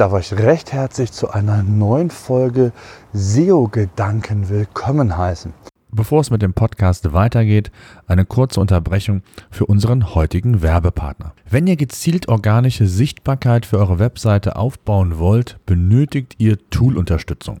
Darf euch recht herzlich zu einer neuen Folge SEO-Gedanken willkommen heißen. Bevor es mit dem Podcast weitergeht, eine kurze Unterbrechung für unseren heutigen Werbepartner. Wenn ihr gezielt organische Sichtbarkeit für eure Webseite aufbauen wollt, benötigt ihr Tool-Unterstützung.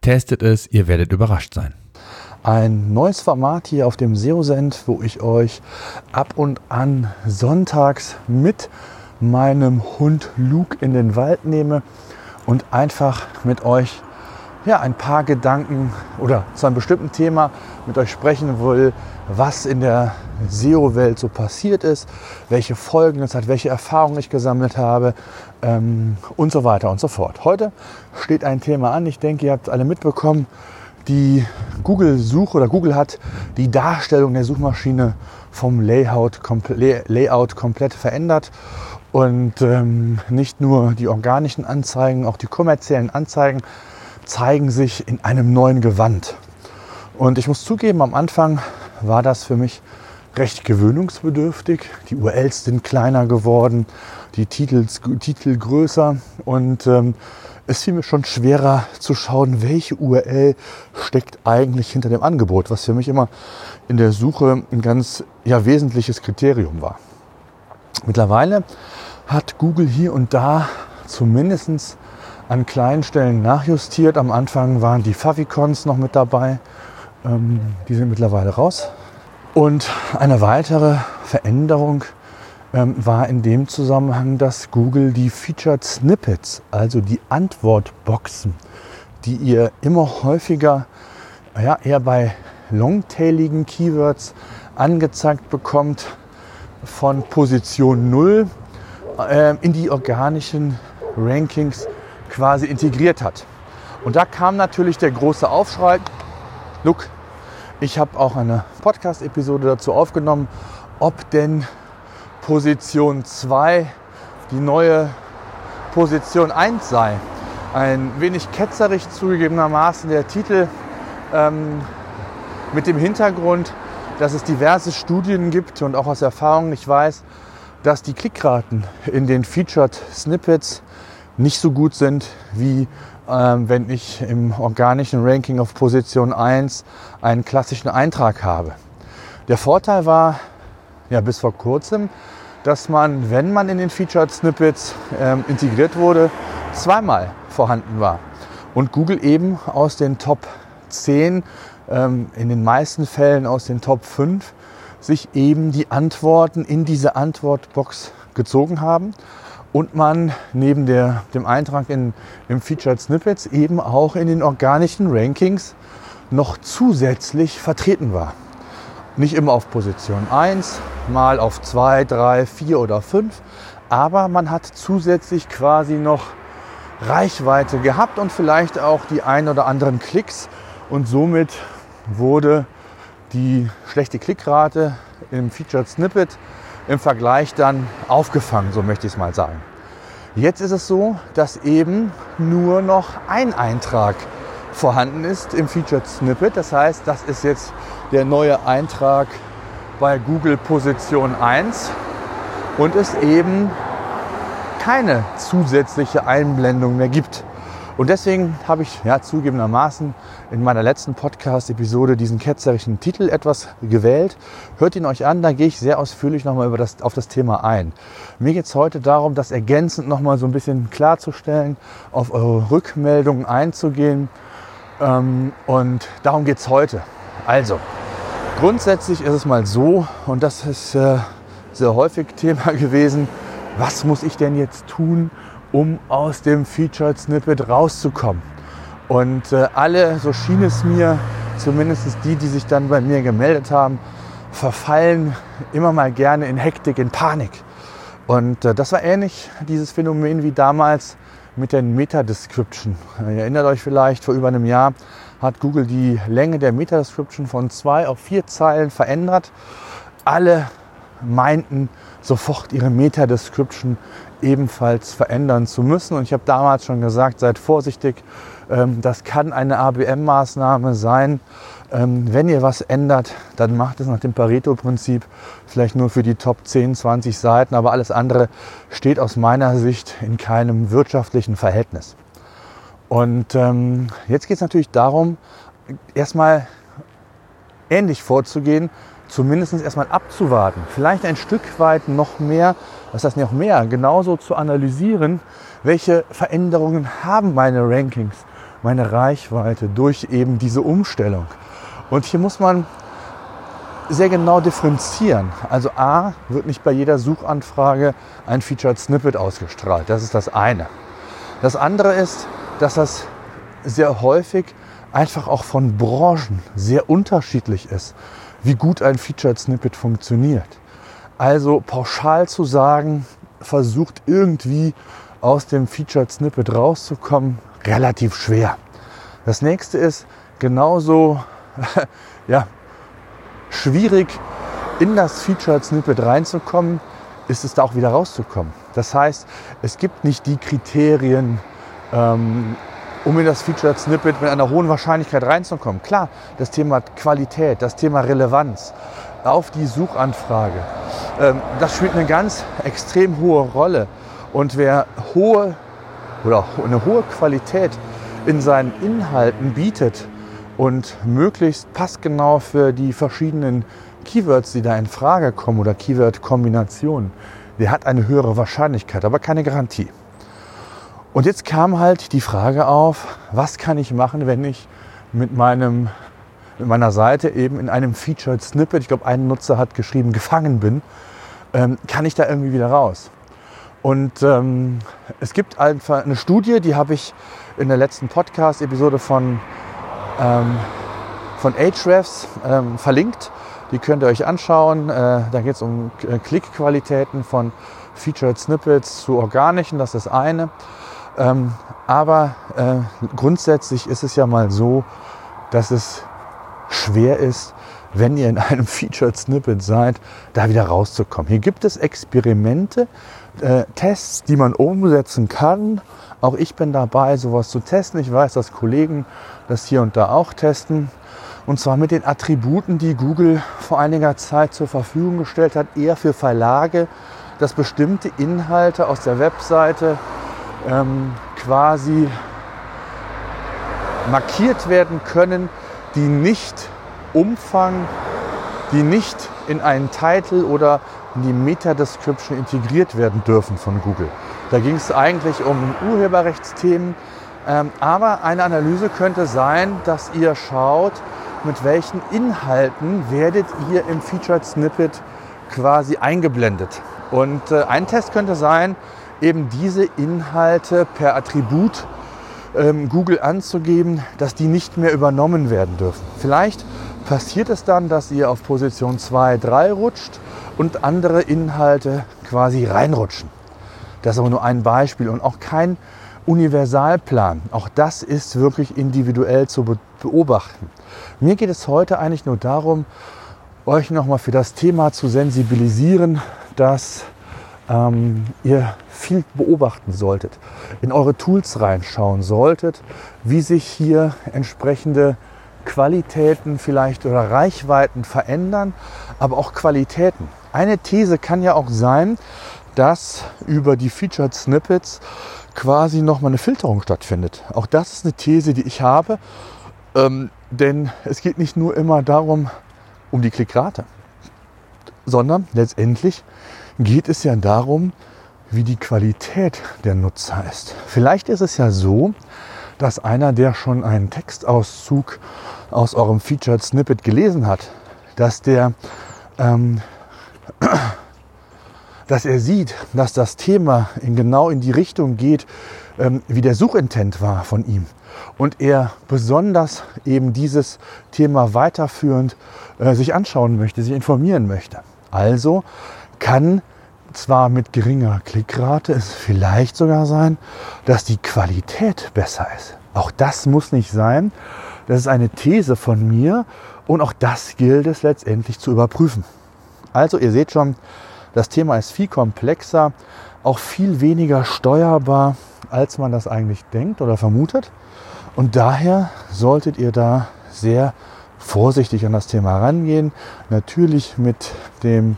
testet es, ihr werdet überrascht sein. Ein neues Format hier auf dem SEO-Send, wo ich euch ab und an sonntags mit meinem Hund Luke in den Wald nehme und einfach mit euch ja, ein paar Gedanken oder zu einem bestimmten Thema mit euch sprechen will, was in der SEO-Welt so passiert ist, welche Folgen es hat, welche Erfahrungen ich gesammelt habe ähm, und so weiter und so fort. Heute steht ein Thema an. Ich denke, ihr habt alle mitbekommen, die Google-Suche oder Google hat die Darstellung der Suchmaschine vom Layout, komple Layout komplett verändert und ähm, nicht nur die organischen Anzeigen, auch die kommerziellen Anzeigen zeigen sich in einem neuen Gewand. Und ich muss zugeben, am Anfang war das für mich recht gewöhnungsbedürftig. Die URLs sind kleiner geworden, die Titels, Titel größer und ähm, es fiel mir schon schwerer zu schauen, welche URL steckt eigentlich hinter dem Angebot, was für mich immer in der Suche ein ganz ja, wesentliches Kriterium war. Mittlerweile hat Google hier und da zumindest an kleinen Stellen nachjustiert. Am Anfang waren die Favicons noch mit dabei. Ähm, die sind mittlerweile raus. Und eine weitere Veränderung ähm, war in dem Zusammenhang, dass Google die Featured Snippets, also die Antwortboxen, die ihr immer häufiger, ja, eher bei longtailigen Keywords angezeigt bekommt, von Position 0 äh, in die organischen Rankings quasi integriert hat. Und da kam natürlich der große Aufschrei, look, ich habe auch eine Podcast-Episode dazu aufgenommen, ob denn Position 2 die neue Position 1 sei. Ein wenig ketzerig zugegebenermaßen der Titel ähm, mit dem Hintergrund, dass es diverse Studien gibt und auch aus Erfahrung ich weiß, dass die Klickraten in den Featured Snippets nicht so gut sind, wie ähm, wenn ich im organischen Ranking auf Position 1 einen klassischen Eintrag habe. Der Vorteil war ja bis vor kurzem, dass man, wenn man in den Featured Snippets ähm, integriert wurde, zweimal vorhanden war. Und Google eben aus den Top 10, ähm, in den meisten Fällen aus den Top 5, sich eben die Antworten in diese Antwortbox gezogen haben und man neben der, dem Eintrag in, im Featured Snippets eben auch in den organischen Rankings noch zusätzlich vertreten war. Nicht immer auf Position 1, mal auf 2, 3, 4 oder 5, aber man hat zusätzlich quasi noch Reichweite gehabt und vielleicht auch die ein oder anderen Klicks und somit wurde die schlechte Klickrate im Featured Snippet im Vergleich dann aufgefangen, so möchte ich es mal sagen. Jetzt ist es so, dass eben nur noch ein Eintrag vorhanden ist im Featured Snippet. Das heißt, das ist jetzt der neue Eintrag bei Google Position 1 und es eben keine zusätzliche Einblendung mehr gibt. Und deswegen habe ich ja zugegebenermaßen in meiner letzten Podcast-Episode diesen ketzerischen Titel etwas gewählt. Hört ihn euch an, da gehe ich sehr ausführlich nochmal das, auf das Thema ein. Mir geht es heute darum, das ergänzend nochmal so ein bisschen klarzustellen, auf eure Rückmeldungen einzugehen. Ähm, und darum geht es heute. Also, grundsätzlich ist es mal so, und das ist äh, sehr häufig Thema gewesen, was muss ich denn jetzt tun, um aus dem Featured Snippet rauszukommen. Und äh, alle, so schien es mir, zumindest die, die sich dann bei mir gemeldet haben, verfallen immer mal gerne in Hektik, in Panik. Und äh, das war ähnlich, dieses Phänomen wie damals mit der Meta-Description. Ihr erinnert euch vielleicht, vor über einem Jahr hat Google die Länge der Meta-Description von zwei auf vier Zeilen verändert. Alle meinten sofort ihre Meta-Description ebenfalls verändern zu müssen. Und ich habe damals schon gesagt, seid vorsichtig, ähm, das kann eine ABM-Maßnahme sein. Ähm, wenn ihr was ändert, dann macht es nach dem Pareto-Prinzip vielleicht nur für die Top 10, 20 Seiten, aber alles andere steht aus meiner Sicht in keinem wirtschaftlichen Verhältnis. Und ähm, jetzt geht es natürlich darum, erstmal ähnlich vorzugehen, zumindest erstmal abzuwarten, vielleicht ein Stück weit noch mehr, was heißt noch mehr, genauso zu analysieren, welche Veränderungen haben meine Rankings, meine Reichweite durch eben diese Umstellung. Und hier muss man sehr genau differenzieren. Also A wird nicht bei jeder Suchanfrage ein Featured Snippet ausgestrahlt. Das ist das eine. Das andere ist, dass das sehr häufig einfach auch von Branchen sehr unterschiedlich ist wie gut ein Featured Snippet funktioniert. Also pauschal zu sagen, versucht irgendwie aus dem Featured Snippet rauszukommen, relativ schwer. Das nächste ist genauso ja, schwierig in das Featured Snippet reinzukommen, ist es da auch wieder rauszukommen. Das heißt, es gibt nicht die Kriterien, ähm, um in das Featured Snippet mit einer hohen Wahrscheinlichkeit reinzukommen. Klar, das Thema Qualität, das Thema Relevanz auf die Suchanfrage, das spielt eine ganz extrem hohe Rolle. Und wer hohe oder eine hohe Qualität in seinen Inhalten bietet und möglichst passgenau für die verschiedenen Keywords, die da in Frage kommen oder Keyword-Kombinationen, der hat eine höhere Wahrscheinlichkeit, aber keine Garantie. Und jetzt kam halt die Frage auf, was kann ich machen, wenn ich mit, meinem, mit meiner Seite eben in einem Featured Snippet, ich glaube, ein Nutzer hat geschrieben, gefangen bin, ähm, kann ich da irgendwie wieder raus? Und ähm, es gibt einfach eine Studie, die habe ich in der letzten Podcast-Episode von, ähm, von Ahrefs ähm, verlinkt. Die könnt ihr euch anschauen. Äh, da geht es um äh, Klickqualitäten von Featured Snippets zu organischen, das ist das eine. Ähm, aber äh, grundsätzlich ist es ja mal so, dass es schwer ist, wenn ihr in einem Featured Snippet seid, da wieder rauszukommen. Hier gibt es Experimente, äh, Tests, die man umsetzen kann. Auch ich bin dabei, sowas zu testen. Ich weiß, dass Kollegen das hier und da auch testen. Und zwar mit den Attributen, die Google vor einiger Zeit zur Verfügung gestellt hat, eher für Verlage, dass bestimmte Inhalte aus der Webseite ähm, quasi markiert werden können, die nicht Umfang, die nicht in einen Titel oder in die Meta-Description integriert werden dürfen von Google. Da ging es eigentlich um Urheberrechtsthemen, ähm, aber eine Analyse könnte sein, dass ihr schaut, mit welchen Inhalten werdet ihr im Featured Snippet quasi eingeblendet. Und äh, ein Test könnte sein, eben diese Inhalte per Attribut ähm, Google anzugeben, dass die nicht mehr übernommen werden dürfen. Vielleicht passiert es dann, dass ihr auf Position 2, 3 rutscht und andere Inhalte quasi reinrutschen. Das ist aber nur ein Beispiel und auch kein Universalplan. Auch das ist wirklich individuell zu beobachten. Mir geht es heute eigentlich nur darum, euch nochmal für das Thema zu sensibilisieren, dass ähm, ihr viel beobachten solltet, in eure Tools reinschauen solltet, wie sich hier entsprechende Qualitäten vielleicht oder Reichweiten verändern, aber auch Qualitäten. Eine These kann ja auch sein, dass über die Featured Snippets quasi nochmal eine Filterung stattfindet. Auch das ist eine These, die ich habe, ähm, denn es geht nicht nur immer darum, um die Klickrate, sondern letztendlich geht es ja darum, wie die Qualität der Nutzer ist. Vielleicht ist es ja so, dass einer, der schon einen Textauszug aus eurem Featured Snippet gelesen hat, dass der, ähm, dass er sieht, dass das Thema in genau in die Richtung geht, ähm, wie der Suchintent war von ihm. Und er besonders eben dieses Thema weiterführend äh, sich anschauen möchte, sich informieren möchte. Also kann zwar mit geringer Klickrate es vielleicht sogar sein, dass die Qualität besser ist. Auch das muss nicht sein. Das ist eine These von mir und auch das gilt es letztendlich zu überprüfen. Also ihr seht schon, das Thema ist viel komplexer, auch viel weniger steuerbar, als man das eigentlich denkt oder vermutet. Und daher solltet ihr da sehr vorsichtig an das Thema rangehen. Natürlich mit dem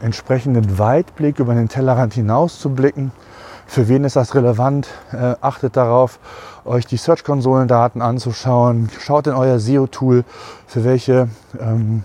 entsprechenden Weitblick über den Tellerrand hinaus zu blicken. Für wen ist das relevant? Äh, achtet darauf, euch die Search-Konsolendaten anzuschauen. Schaut in euer SEO-Tool, für welche ähm,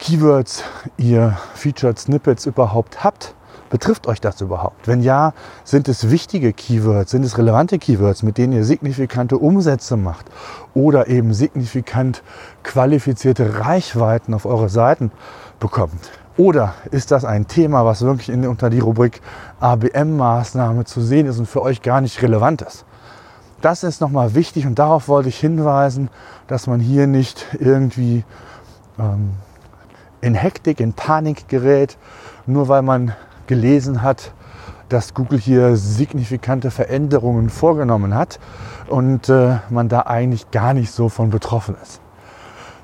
Keywords ihr Featured Snippets überhaupt habt. Betrifft euch das überhaupt? Wenn ja, sind es wichtige Keywords, sind es relevante Keywords, mit denen ihr signifikante Umsätze macht oder eben signifikant qualifizierte Reichweiten auf eure Seiten bekommt? Oder ist das ein Thema, was wirklich in, unter die Rubrik ABM-Maßnahme zu sehen ist und für euch gar nicht relevant ist? Das ist nochmal wichtig und darauf wollte ich hinweisen, dass man hier nicht irgendwie ähm, in Hektik, in Panik gerät, nur weil man gelesen hat, dass Google hier signifikante Veränderungen vorgenommen hat und äh, man da eigentlich gar nicht so von betroffen ist.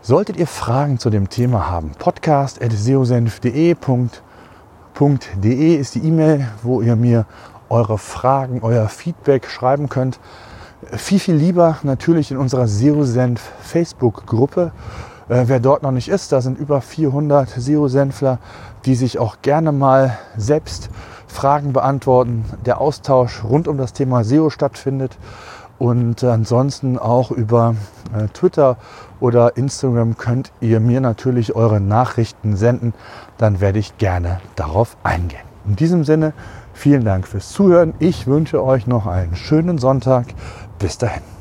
Solltet ihr Fragen zu dem Thema haben, podcast.seosenf.de ist die E-Mail, wo ihr mir eure Fragen, euer Feedback schreiben könnt. Viel, viel lieber natürlich in unserer SEO-Senf Facebook-Gruppe. Äh, wer dort noch nicht ist, da sind über 400 SEO-Senfler, die sich auch gerne mal selbst Fragen beantworten. Der Austausch rund um das Thema SEO stattfindet. Und ansonsten auch über äh, Twitter oder Instagram könnt ihr mir natürlich eure Nachrichten senden. Dann werde ich gerne darauf eingehen. In diesem Sinne, vielen Dank fürs Zuhören. Ich wünsche euch noch einen schönen Sonntag. Bis dahin.